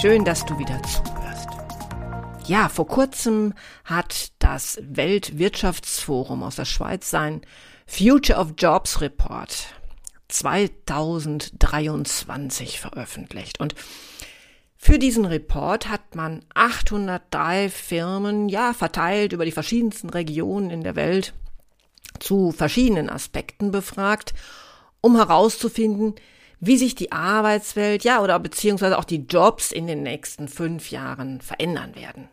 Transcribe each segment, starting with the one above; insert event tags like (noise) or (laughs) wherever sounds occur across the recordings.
Schön, dass du wieder zuhörst. Ja, vor kurzem hat das Weltwirtschaftsforum aus der Schweiz sein Future of Jobs Report 2023 veröffentlicht und für diesen Report hat man 803 Firmen, ja, verteilt über die verschiedensten Regionen in der Welt zu verschiedenen Aspekten befragt, um herauszufinden, wie sich die Arbeitswelt, ja, oder beziehungsweise auch die Jobs in den nächsten fünf Jahren verändern werden.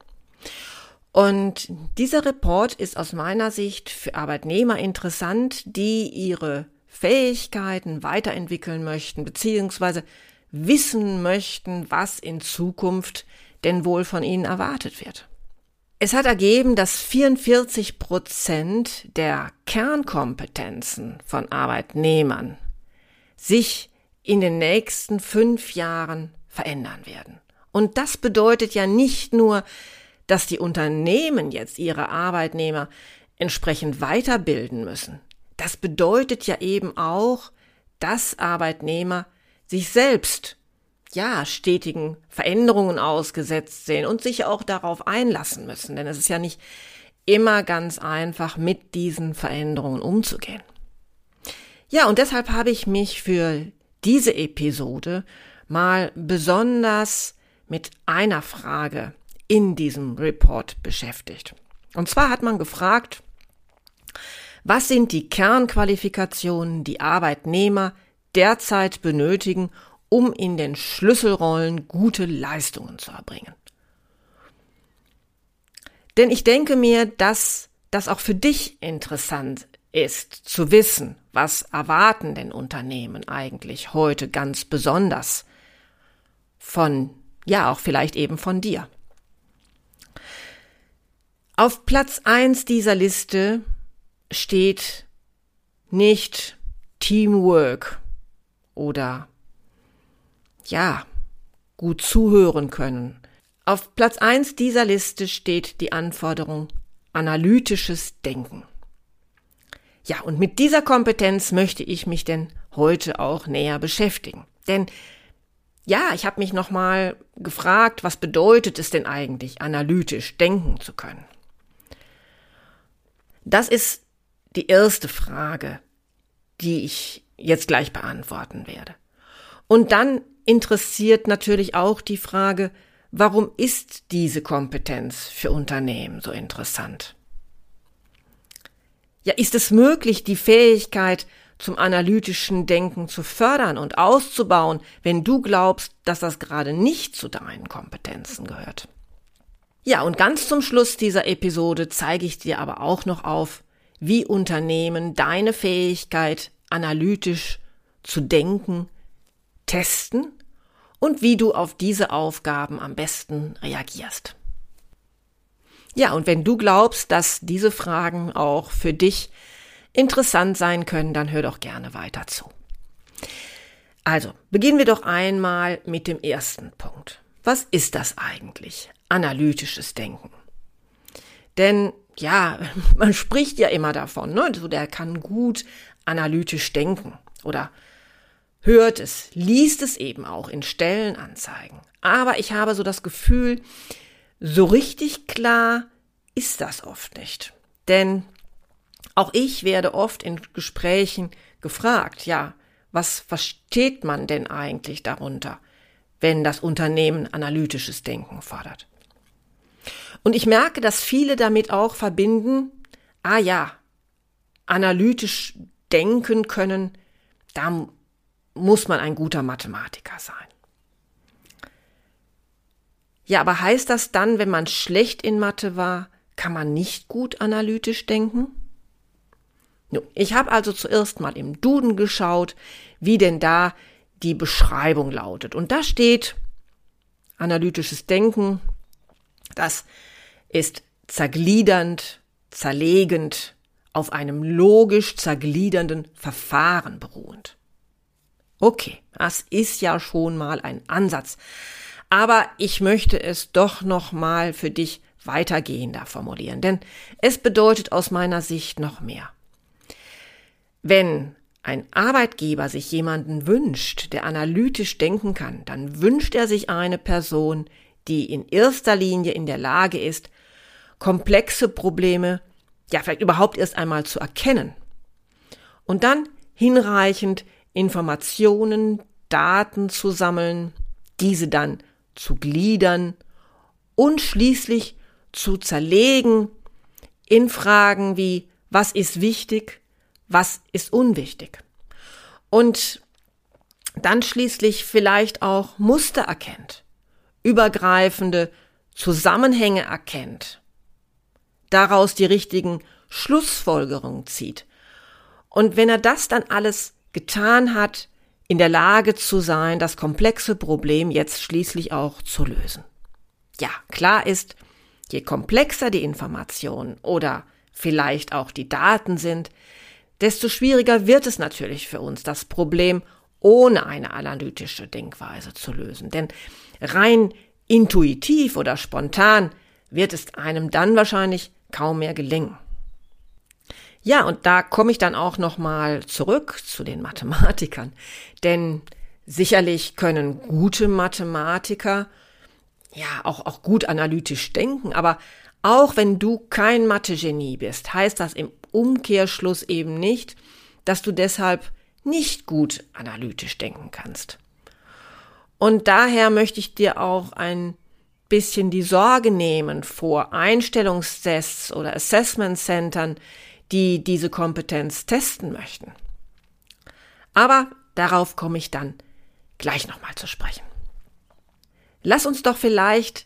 Und dieser Report ist aus meiner Sicht für Arbeitnehmer interessant, die ihre Fähigkeiten weiterentwickeln möchten, beziehungsweise wissen möchten, was in Zukunft denn wohl von ihnen erwartet wird. Es hat ergeben, dass 44 Prozent der Kernkompetenzen von Arbeitnehmern sich in den nächsten fünf Jahren verändern werden. Und das bedeutet ja nicht nur, dass die Unternehmen jetzt ihre Arbeitnehmer entsprechend weiterbilden müssen. Das bedeutet ja eben auch, dass Arbeitnehmer sich selbst ja stetigen Veränderungen ausgesetzt sehen und sich auch darauf einlassen müssen, denn es ist ja nicht immer ganz einfach, mit diesen Veränderungen umzugehen. Ja, und deshalb habe ich mich für diese Episode mal besonders mit einer Frage in diesem Report beschäftigt. Und zwar hat man gefragt, was sind die Kernqualifikationen, die Arbeitnehmer derzeit benötigen, um in den Schlüsselrollen gute Leistungen zu erbringen? Denn ich denke mir, dass das auch für dich interessant ist zu wissen, was erwarten denn Unternehmen eigentlich heute ganz besonders von, ja, auch vielleicht eben von dir. Auf Platz eins dieser Liste steht nicht Teamwork oder ja, gut zuhören können. Auf Platz eins dieser Liste steht die Anforderung analytisches Denken. Ja, und mit dieser Kompetenz möchte ich mich denn heute auch näher beschäftigen. Denn ja, ich habe mich nochmal gefragt, was bedeutet es denn eigentlich, analytisch denken zu können? Das ist die erste Frage, die ich jetzt gleich beantworten werde. Und dann interessiert natürlich auch die Frage, warum ist diese Kompetenz für Unternehmen so interessant? Ja, ist es möglich, die Fähigkeit zum analytischen Denken zu fördern und auszubauen, wenn du glaubst, dass das gerade nicht zu deinen Kompetenzen gehört? Ja, und ganz zum Schluss dieser Episode zeige ich dir aber auch noch auf, wie Unternehmen deine Fähigkeit, analytisch zu denken, testen und wie du auf diese Aufgaben am besten reagierst. Ja, und wenn du glaubst, dass diese Fragen auch für dich interessant sein können, dann hör doch gerne weiter zu. Also, beginnen wir doch einmal mit dem ersten Punkt. Was ist das eigentlich? Analytisches Denken. Denn ja, (laughs) man spricht ja immer davon, ne? So, der kann gut analytisch denken oder hört es, liest es eben auch in Stellenanzeigen. Aber ich habe so das Gefühl, so richtig klar ist das oft nicht. Denn auch ich werde oft in Gesprächen gefragt, ja, was versteht man denn eigentlich darunter, wenn das Unternehmen analytisches Denken fordert? Und ich merke, dass viele damit auch verbinden, ah ja, analytisch denken können, da muss man ein guter Mathematiker sein. Ja, aber heißt das dann, wenn man schlecht in Mathe war, kann man nicht gut analytisch denken? Nun, ich habe also zuerst mal im Duden geschaut, wie denn da die Beschreibung lautet. Und da steht analytisches Denken, das ist zergliedernd, zerlegend, auf einem logisch zergliedernden Verfahren beruhend. Okay, das ist ja schon mal ein Ansatz. Aber ich möchte es doch noch mal für dich weitergehender formulieren, denn es bedeutet aus meiner Sicht noch mehr. Wenn ein Arbeitgeber sich jemanden wünscht, der analytisch denken kann, dann wünscht er sich eine Person, die in erster Linie in der Lage ist, komplexe Probleme ja vielleicht überhaupt erst einmal zu erkennen und dann hinreichend Informationen, Daten zu sammeln, diese dann zu gliedern und schließlich zu zerlegen in Fragen wie was ist wichtig, was ist unwichtig. Und dann schließlich vielleicht auch Muster erkennt, übergreifende Zusammenhänge erkennt, daraus die richtigen Schlussfolgerungen zieht. Und wenn er das dann alles getan hat, in der Lage zu sein, das komplexe Problem jetzt schließlich auch zu lösen. Ja, klar ist, je komplexer die Informationen oder vielleicht auch die Daten sind, desto schwieriger wird es natürlich für uns, das Problem ohne eine analytische Denkweise zu lösen. Denn rein intuitiv oder spontan wird es einem dann wahrscheinlich kaum mehr gelingen. Ja, und da komme ich dann auch noch mal zurück zu den Mathematikern, denn sicherlich können gute Mathematiker ja auch auch gut analytisch denken, aber auch wenn du kein Mathe-Genie bist, heißt das im Umkehrschluss eben nicht, dass du deshalb nicht gut analytisch denken kannst. Und daher möchte ich dir auch ein bisschen die Sorge nehmen vor Einstellungstests oder Assessment Centern, die diese Kompetenz testen möchten. Aber darauf komme ich dann gleich nochmal zu sprechen. Lass uns doch vielleicht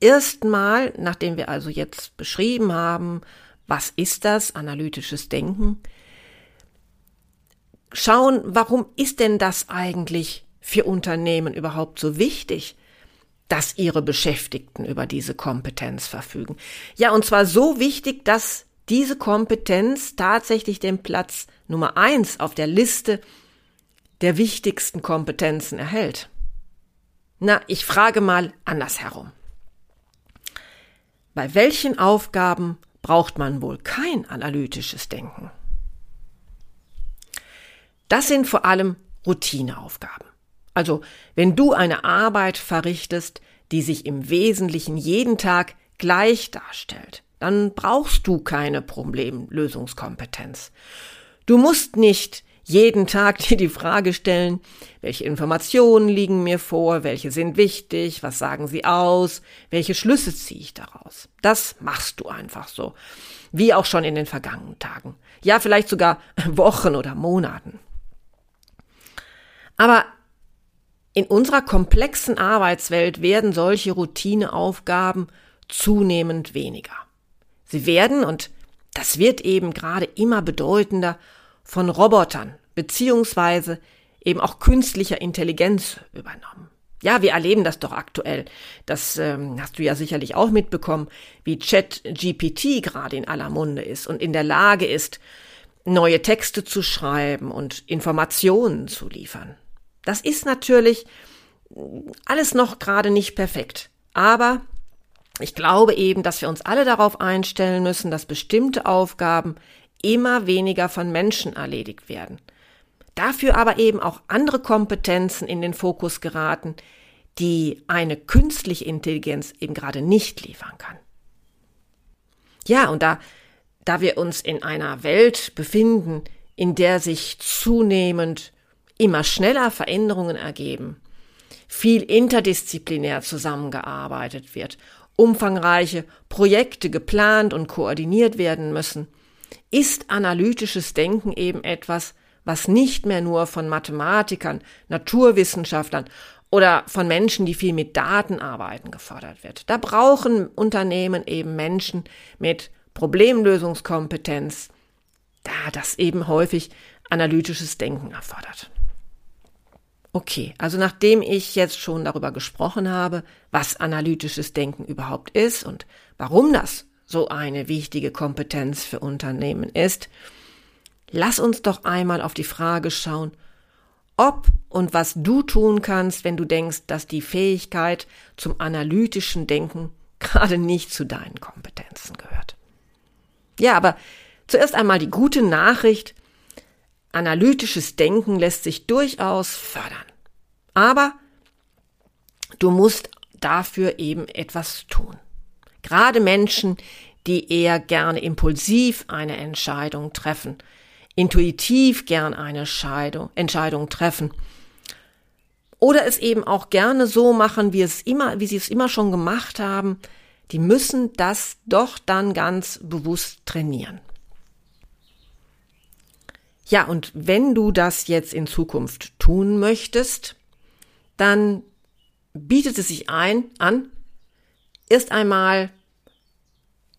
erstmal, nachdem wir also jetzt beschrieben haben, was ist das, analytisches Denken, schauen, warum ist denn das eigentlich für Unternehmen überhaupt so wichtig, dass ihre Beschäftigten über diese Kompetenz verfügen. Ja, und zwar so wichtig, dass diese Kompetenz tatsächlich den Platz Nummer eins auf der Liste der wichtigsten Kompetenzen erhält. Na, ich frage mal andersherum. Bei welchen Aufgaben braucht man wohl kein analytisches Denken? Das sind vor allem Routineaufgaben. Also, wenn du eine Arbeit verrichtest, die sich im Wesentlichen jeden Tag gleich darstellt, dann brauchst du keine Problemlösungskompetenz. Du musst nicht jeden Tag (laughs) dir die Frage stellen, welche Informationen liegen mir vor, welche sind wichtig, was sagen sie aus, welche Schlüsse ziehe ich daraus. Das machst du einfach so, wie auch schon in den vergangenen Tagen, ja vielleicht sogar (laughs) Wochen oder Monaten. Aber in unserer komplexen Arbeitswelt werden solche Routineaufgaben zunehmend weniger. Sie werden, und das wird eben gerade immer bedeutender, von Robotern beziehungsweise eben auch künstlicher Intelligenz übernommen. Ja, wir erleben das doch aktuell. Das ähm, hast du ja sicherlich auch mitbekommen, wie ChatGPT gerade in aller Munde ist und in der Lage ist, neue Texte zu schreiben und Informationen zu liefern. Das ist natürlich alles noch gerade nicht perfekt. Aber ich glaube eben, dass wir uns alle darauf einstellen müssen, dass bestimmte Aufgaben immer weniger von Menschen erledigt werden. Dafür aber eben auch andere Kompetenzen in den Fokus geraten, die eine künstliche Intelligenz eben gerade nicht liefern kann. Ja, und da, da wir uns in einer Welt befinden, in der sich zunehmend immer schneller Veränderungen ergeben, viel interdisziplinär zusammengearbeitet wird, umfangreiche Projekte geplant und koordiniert werden müssen, ist analytisches Denken eben etwas, was nicht mehr nur von Mathematikern, Naturwissenschaftlern oder von Menschen, die viel mit Daten arbeiten, gefordert wird. Da brauchen Unternehmen eben Menschen mit Problemlösungskompetenz, da das eben häufig analytisches Denken erfordert. Okay, also nachdem ich jetzt schon darüber gesprochen habe, was analytisches Denken überhaupt ist und warum das so eine wichtige Kompetenz für Unternehmen ist, lass uns doch einmal auf die Frage schauen, ob und was du tun kannst, wenn du denkst, dass die Fähigkeit zum analytischen Denken (laughs) gerade nicht zu deinen Kompetenzen gehört. Ja, aber zuerst einmal die gute Nachricht. Analytisches Denken lässt sich durchaus fördern. Aber du musst dafür eben etwas tun. Gerade Menschen, die eher gerne impulsiv eine Entscheidung treffen, intuitiv gern eine Scheidung, Entscheidung treffen. Oder es eben auch gerne so machen, wie es immer, wie sie es immer schon gemacht haben. Die müssen das doch dann ganz bewusst trainieren. Ja, und wenn du das jetzt in Zukunft tun möchtest, dann bietet es sich ein, an, erst einmal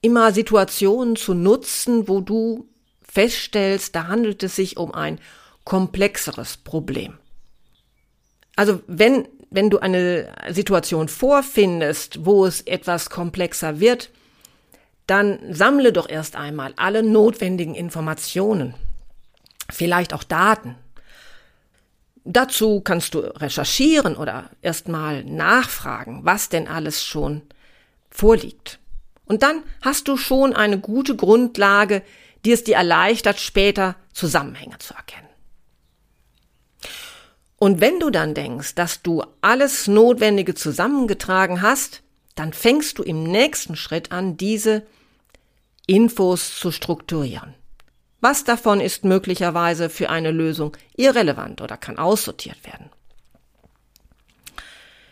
immer Situationen zu nutzen, wo du feststellst, da handelt es sich um ein komplexeres Problem. Also wenn, wenn du eine Situation vorfindest, wo es etwas komplexer wird, dann sammle doch erst einmal alle notwendigen Informationen, vielleicht auch Daten. Dazu kannst du recherchieren oder erstmal nachfragen, was denn alles schon vorliegt. Und dann hast du schon eine gute Grundlage, die es dir erleichtert, später Zusammenhänge zu erkennen. Und wenn du dann denkst, dass du alles Notwendige zusammengetragen hast, dann fängst du im nächsten Schritt an, diese Infos zu strukturieren. Was davon ist möglicherweise für eine Lösung irrelevant oder kann aussortiert werden?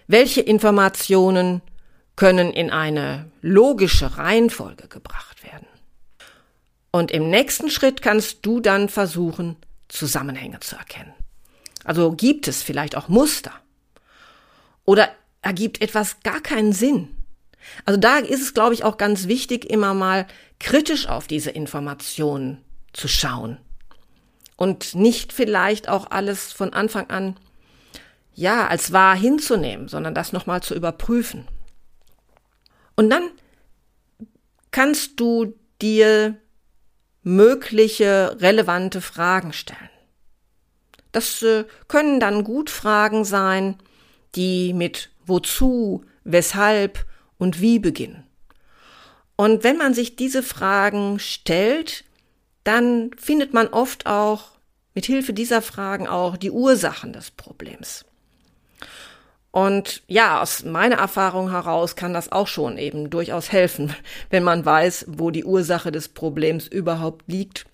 Welche Informationen können in eine logische Reihenfolge gebracht werden? Und im nächsten Schritt kannst du dann versuchen, Zusammenhänge zu erkennen. Also gibt es vielleicht auch Muster? Oder ergibt etwas gar keinen Sinn? Also da ist es, glaube ich, auch ganz wichtig, immer mal kritisch auf diese Informationen zu schauen. Und nicht vielleicht auch alles von Anfang an, ja, als wahr hinzunehmen, sondern das nochmal zu überprüfen. Und dann kannst du dir mögliche relevante Fragen stellen. Das äh, können dann gut Fragen sein, die mit wozu, weshalb und wie beginnen. Und wenn man sich diese Fragen stellt, dann findet man oft auch mit Hilfe dieser Fragen auch die Ursachen des Problems. Und ja, aus meiner Erfahrung heraus kann das auch schon eben durchaus helfen, (laughs) wenn man weiß, wo die Ursache des Problems überhaupt liegt.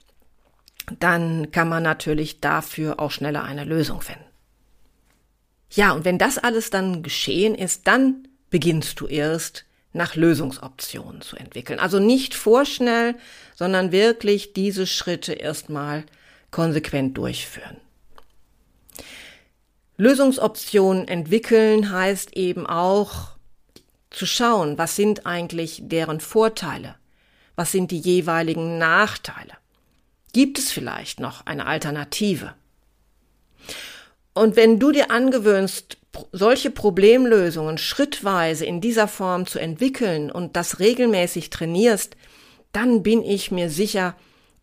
Dann kann man natürlich dafür auch schneller eine Lösung finden. Ja, und wenn das alles dann geschehen ist, dann beginnst du erst nach Lösungsoptionen zu entwickeln. Also nicht vorschnell, sondern wirklich diese Schritte erstmal konsequent durchführen. Lösungsoptionen entwickeln heißt eben auch zu schauen, was sind eigentlich deren Vorteile? Was sind die jeweiligen Nachteile? Gibt es vielleicht noch eine Alternative? Und wenn du dir angewöhnst, solche Problemlösungen schrittweise in dieser Form zu entwickeln und das regelmäßig trainierst, dann bin ich mir sicher,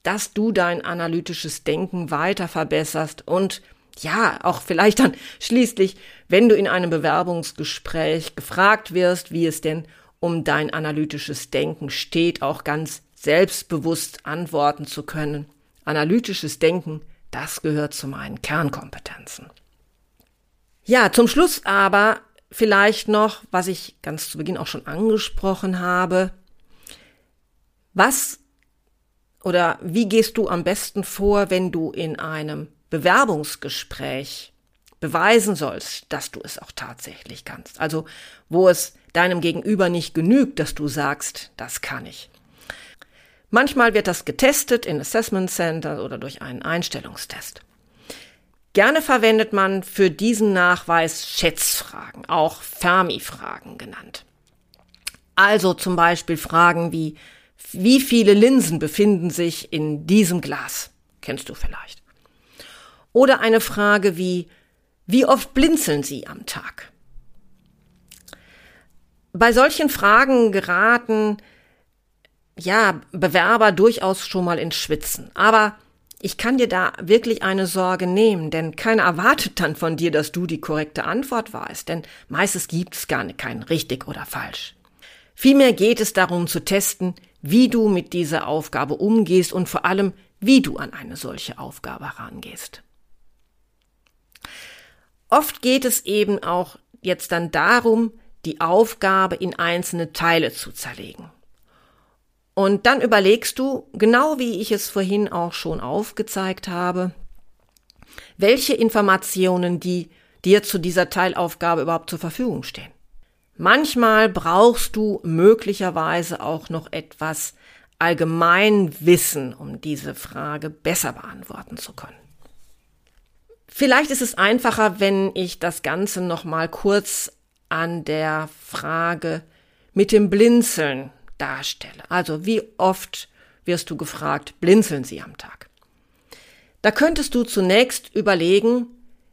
dass du dein analytisches Denken weiter verbesserst und ja, auch vielleicht dann (laughs) schließlich, wenn du in einem Bewerbungsgespräch gefragt wirst, wie es denn um dein analytisches Denken steht, auch ganz selbstbewusst antworten zu können. Analytisches Denken, das gehört zu meinen Kernkompetenzen. Ja, zum Schluss aber vielleicht noch, was ich ganz zu Beginn auch schon angesprochen habe. Was oder wie gehst du am besten vor, wenn du in einem Bewerbungsgespräch beweisen sollst, dass du es auch tatsächlich kannst. Also wo es deinem Gegenüber nicht genügt, dass du sagst, das kann ich. Manchmal wird das getestet in Assessment Center oder durch einen Einstellungstest. Gerne verwendet man für diesen Nachweis Schätzfragen, auch Fermi-Fragen genannt. Also zum Beispiel Fragen wie, Wie viele Linsen befinden sich in diesem Glas? Kennst du vielleicht. Oder eine Frage wie, wie oft blinzeln Sie am Tag? Bei solchen Fragen geraten ja, Bewerber durchaus schon mal ins Schwitzen. Aber ich kann dir da wirklich eine Sorge nehmen, denn keiner erwartet dann von dir, dass du die korrekte Antwort weißt, denn meistens gibt es gar nicht kein richtig oder falsch. Vielmehr geht es darum zu testen, wie du mit dieser Aufgabe umgehst und vor allem, wie du an eine solche Aufgabe herangehst. Oft geht es eben auch jetzt dann darum, die Aufgabe in einzelne Teile zu zerlegen. Und dann überlegst du, genau wie ich es vorhin auch schon aufgezeigt habe, welche Informationen die dir zu dieser Teilaufgabe überhaupt zur Verfügung stehen. Manchmal brauchst du möglicherweise auch noch etwas Allgemeinwissen, um diese Frage besser beantworten zu können. Vielleicht ist es einfacher, wenn ich das Ganze noch mal kurz an der Frage mit dem Blinzeln darstelle. Also wie oft wirst du gefragt, blinzeln Sie am Tag? Da könntest du zunächst überlegen,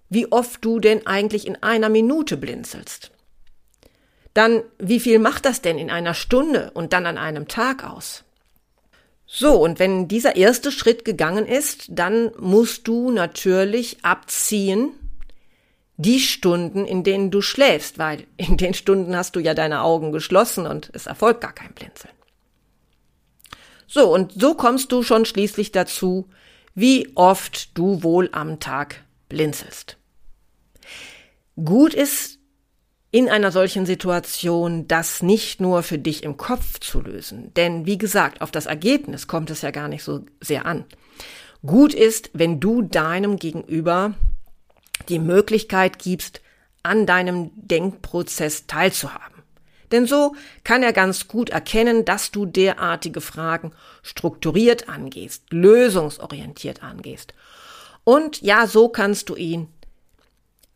wie oft du denn eigentlich in einer Minute blinzelst. Dann, wie viel macht das denn in einer Stunde und dann an einem Tag aus? So, und wenn dieser erste Schritt gegangen ist, dann musst du natürlich abziehen die Stunden, in denen du schläfst, weil in den Stunden hast du ja deine Augen geschlossen und es erfolgt gar kein Blinzeln. So, und so kommst du schon schließlich dazu, wie oft du wohl am Tag blinzelst. Gut ist in einer solchen Situation das nicht nur für dich im Kopf zu lösen, denn wie gesagt, auf das Ergebnis kommt es ja gar nicht so sehr an. Gut ist, wenn du deinem Gegenüber die Möglichkeit gibst, an deinem Denkprozess teilzuhaben. Denn so kann er ganz gut erkennen, dass du derartige Fragen strukturiert angehst, lösungsorientiert angehst. Und ja, so kannst du ihn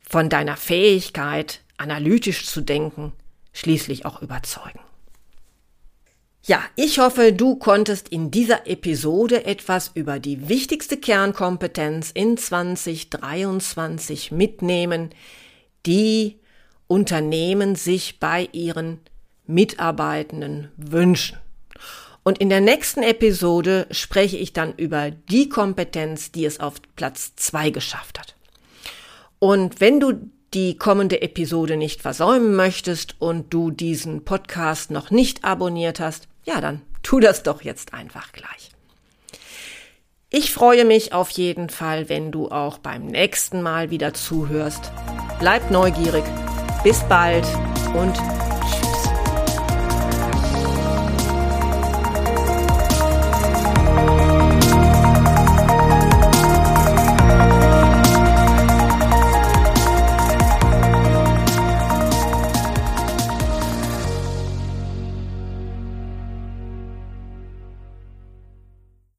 von deiner Fähigkeit, analytisch zu denken, schließlich auch überzeugen. Ja, ich hoffe, du konntest in dieser Episode etwas über die wichtigste Kernkompetenz in 2023 mitnehmen, die Unternehmen sich bei ihren Mitarbeitenden wünschen. Und in der nächsten Episode spreche ich dann über die Kompetenz, die es auf Platz zwei geschafft hat. Und wenn du die kommende Episode nicht versäumen möchtest und du diesen Podcast noch nicht abonniert hast, ja, dann tu das doch jetzt einfach gleich. Ich freue mich auf jeden Fall, wenn du auch beim nächsten Mal wieder zuhörst. Bleib neugierig. Bis bald und